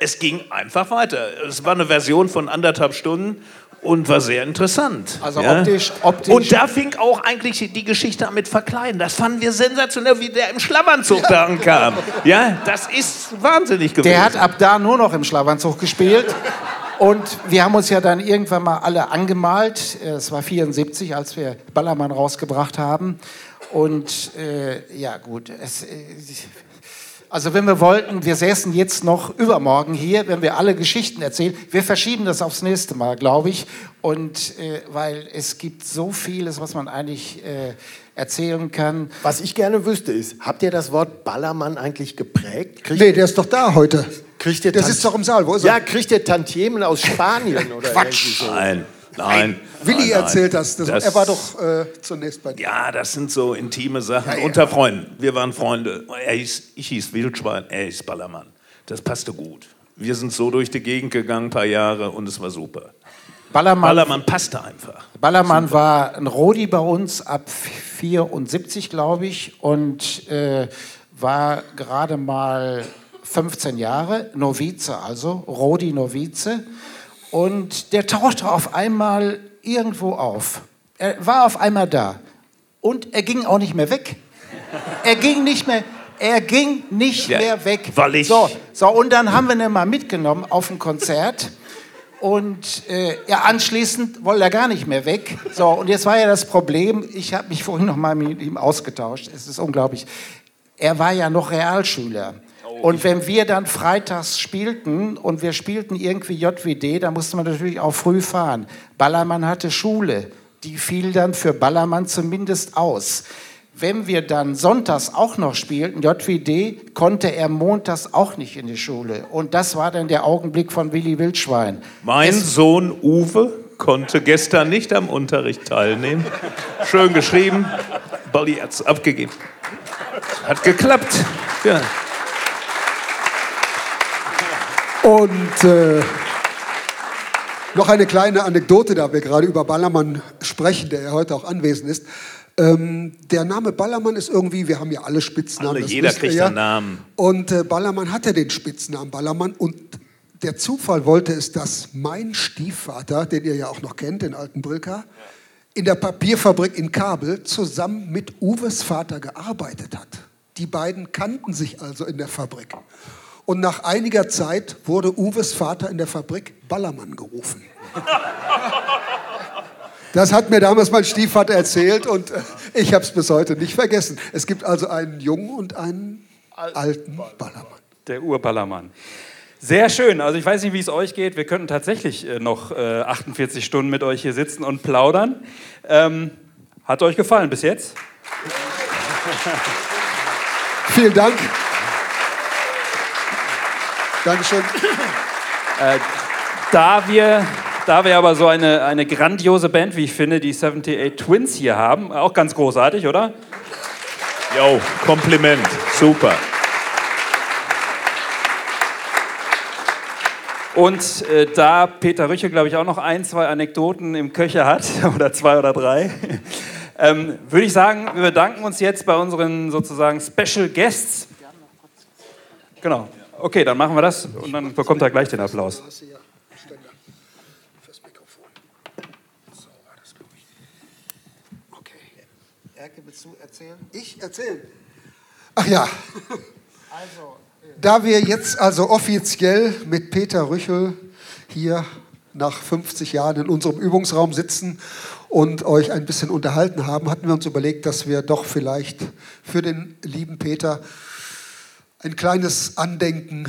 Es ging einfach weiter. Es war eine Version von anderthalb Stunden und war sehr interessant. Also optisch- optisch- Und da fing auch eigentlich die Geschichte an mit Verkleiden. Das fanden wir sensationell, wie der im Schlafanzug da ankam. Ja, das ist wahnsinnig gewesen. Der hat ab da nur noch im Schlafanzug gespielt. Und wir haben uns ja dann irgendwann mal alle angemalt. Es war 74, als wir Ballermann rausgebracht haben. Und äh, ja, gut. Es, äh, also wenn wir wollten, wir säßen jetzt noch übermorgen hier, wenn wir alle Geschichten erzählen. Wir verschieben das aufs nächste Mal, glaube ich. Und äh, weil es gibt so vieles, was man eigentlich äh, erzählen kann. Was ich gerne wüsste ist, habt ihr das Wort Ballermann eigentlich geprägt? Kriegt, Nee, der ist doch da heute. kriegt ihr Der Tant- sitzt doch im Saal. Wo ist Ja, er? kriegt ihr Tantiemen aus Spanien oder Quatsch. irgendwie so? Nein, nein. Willi nein, nein. erzählt das. das. Das- Er war doch äh, zunächst bei dir. Ja, das sind so intime Sachen Ja, ja. unter Freunden. Wir waren Freunde. Er hieß, ich hieß Wildschwein, er hieß Ballermann. Das passte gut. Wir sind so durch die Gegend gegangen, ein paar Jahre, und es war super. Ballermann, Ballermann passte einfach. Ballermann war ein Rodi bei uns ab 74, glaube ich, und äh, war gerade mal 15 Jahre, Novize also, Rodi Novize. Und der tauchte auf einmal irgendwo auf. Er war auf einmal da. Und er ging auch nicht mehr weg. Er ging nicht mehr, er ging nicht Ja, mehr weg. weil ich- So, so, und dann haben wir ihn mal mitgenommen auf ein Konzert. Und äh, ja, anschließend wollte er gar nicht mehr weg. So, und jetzt war ja das Problem, ich habe mich vorhin noch mal mit ihm ausgetauscht. Es ist unglaublich. Er war ja noch Realschüler. Und wenn wir dann freitags spielten und wir spielten irgendwie JWD, da musste man natürlich auch früh fahren. Ballermann hatte Schule. Die fiel dann für Ballermann zumindest aus. Wenn wir dann sonntags auch noch spielten, JWD, konnte er montags auch nicht in die Schule. Und das war dann der Augenblick von Willi Wildschwein. Mein Es- Sohn Uwe konnte gestern nicht am Unterricht teilnehmen. Schön geschrieben. Balli hat's abgegeben. Hat geklappt. Ja. Und äh, noch eine kleine Anekdote, da wir gerade über Ballermann sprechen, der ja heute auch anwesend ist. Ähm, der Name Ballermann ist irgendwie, wir haben ja alle Spitznamen. Alle, jeder kriegt ja. einen Namen. Und äh, Ballermann hatte den Spitznamen Ballermann und der Zufall wollte es, dass mein Stiefvater, den ihr ja auch noch kennt, den alten Brilka, in der Papierfabrik in Kabel zusammen mit Uwes Vater gearbeitet hat. Die beiden kannten sich also in der Fabrik. Und nach einiger Zeit wurde Uwes Vater in der Fabrik Ballermann gerufen. Das hat mir damals mein Stiefvater erzählt und äh, ich habe es bis heute nicht vergessen. Es gibt also einen jungen und einen alten Ballermann. Der Urballermann. Sehr schön. Also ich weiß nicht, wie es euch geht. Wir könnten tatsächlich äh, noch äh, 48 Stunden mit euch hier sitzen und plaudern. Ähm, hat euch gefallen bis jetzt? Vielen Dank. Dankeschön. Da wir, da wir aber so eine, eine grandiose Band, wie ich finde, die 78 Twins hier haben, auch ganz großartig, oder? Jo, Kompliment. Super. Und äh, da Peter Rüchel, glaube ich, auch noch ein, zwei Anekdoten im Köcher hat, oder zwei oder drei, ähm, würde ich sagen, wir bedanken uns jetzt bei unseren sozusagen Special Guests. Genau. Okay, dann machen wir das und dann bekommt er gleich den Applaus. Erke, willst du erzählen? Ich erzähle. Ach ja, Also, da wir jetzt also offiziell mit Peter Rüchel hier nach 50 Jahren in unserem Übungsraum sitzen und euch ein bisschen unterhalten haben, hatten wir uns überlegt, dass wir doch vielleicht für den lieben Peter ein kleines Andenken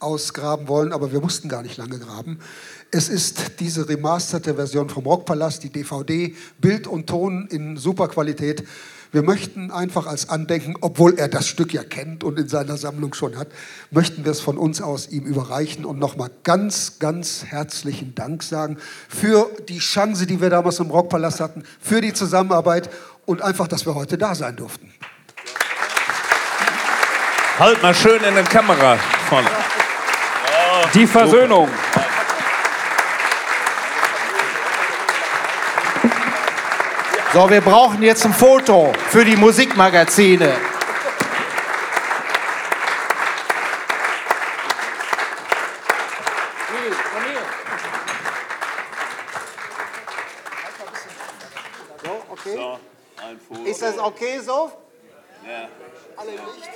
ausgraben wollen, aber wir mussten gar nicht lange graben. Es ist diese remasterte Version vom Rockpalast, die DVD, Bild und Ton in super Qualität. Wir möchten einfach als Andenken, obwohl er das Stück ja kennt und in seiner Sammlung schon hat, möchten wir es von uns aus ihm überreichen und nochmal ganz, ganz herzlichen Dank sagen für die Chance, die wir damals im Rockpalast hatten, für die Zusammenarbeit und einfach, dass wir heute da sein durften. Halt mal schön in den Kamera vorne. Die Versöhnung. So, wir brauchen jetzt ein Foto für die Musikmagazine. So, okay. So, ein Foto. Ist das okay so? Ja. Alle nicht?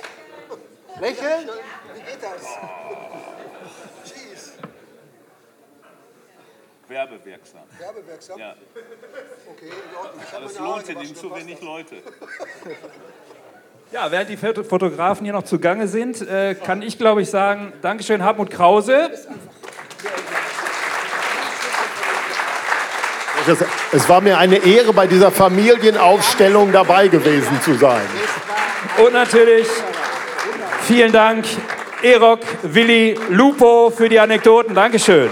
Lächeln? Wie geht das? Werbewirksam. Werbewirksam? Ja. Okay, in Ordnung. Ich hab Das meine Haare lohnt sind ihm gewaschen, zu dann wenig passt Leute. Ja, während die Foto- Fotografen hier noch zugange sind, äh, kann ich, glaube ich, sagen, Dankeschön, Hartmut Krause. Es, es war mir eine Ehre, bei dieser Familienaufstellung dabei gewesen zu sein. Und natürlich vielen Dank, Erok, Willi, Lupo für die Anekdoten. Dankeschön.